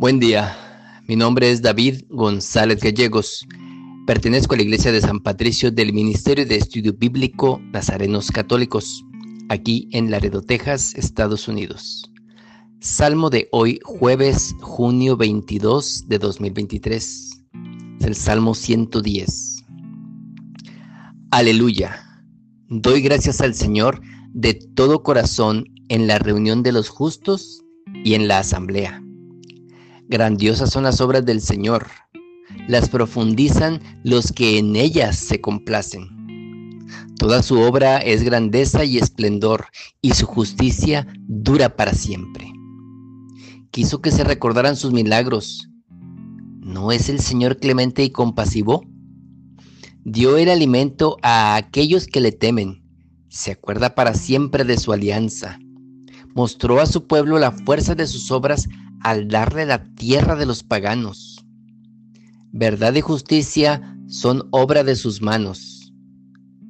Buen día, mi nombre es David González Gallegos. Pertenezco a la Iglesia de San Patricio del Ministerio de Estudio Bíblico Nazarenos Católicos, aquí en Laredo, Texas, Estados Unidos. Salmo de hoy, jueves, junio 22 de 2023. Es el Salmo 110. Aleluya. Doy gracias al Señor de todo corazón en la reunión de los justos y en la asamblea. Grandiosas son las obras del Señor, las profundizan los que en ellas se complacen. Toda su obra es grandeza y esplendor, y su justicia dura para siempre. Quiso que se recordaran sus milagros. ¿No es el Señor clemente y compasivo? Dio el alimento a aquellos que le temen. Se acuerda para siempre de su alianza. Mostró a su pueblo la fuerza de sus obras al darle la tierra de los paganos. Verdad y justicia son obra de sus manos.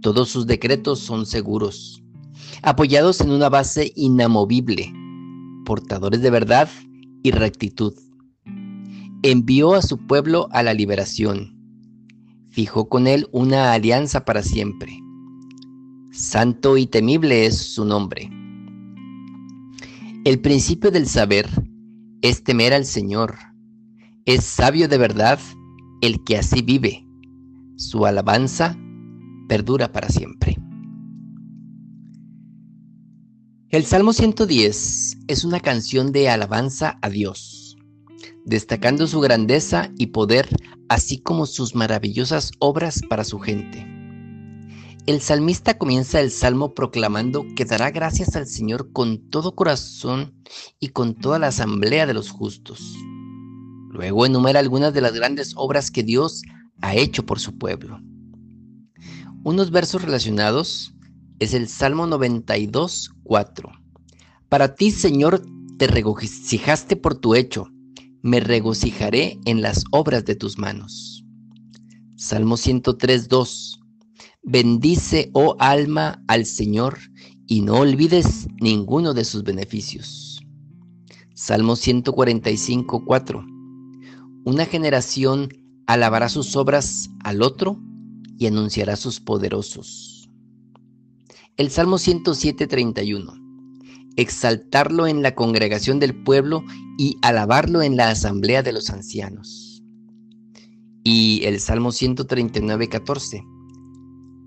Todos sus decretos son seguros, apoyados en una base inamovible, portadores de verdad y rectitud. Envió a su pueblo a la liberación. Fijó con él una alianza para siempre. Santo y temible es su nombre. El principio del saber es temer al Señor. Es sabio de verdad el que así vive. Su alabanza perdura para siempre. El Salmo 110 es una canción de alabanza a Dios, destacando su grandeza y poder, así como sus maravillosas obras para su gente. El salmista comienza el salmo proclamando que dará gracias al Señor con todo corazón y con toda la asamblea de los justos. Luego enumera algunas de las grandes obras que Dios ha hecho por su pueblo. Unos versos relacionados es el Salmo 92, 4. Para ti, Señor, te regocijaste por tu hecho, me regocijaré en las obras de tus manos. Salmo 103, 2. Bendice, oh alma, al Señor y no olvides ninguno de sus beneficios. Salmo 145, 4. Una generación alabará sus obras al otro y anunciará sus poderosos. El Salmo 107, 31. Exaltarlo en la congregación del pueblo y alabarlo en la asamblea de los ancianos. Y el Salmo 139, 14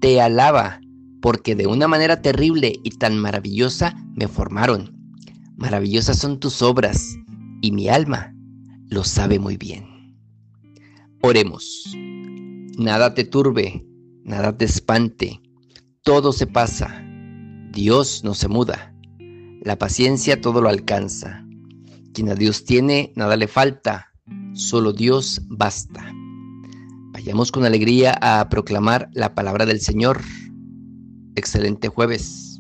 te alaba, porque de una manera terrible y tan maravillosa me formaron. Maravillosas son tus obras, y mi alma lo sabe muy bien. Oremos. Nada te turbe, nada te espante, todo se pasa. Dios no se muda. La paciencia todo lo alcanza. Quien a Dios tiene, nada le falta. Solo Dios basta. Vayamos con alegría a proclamar la palabra del Señor. Excelente jueves.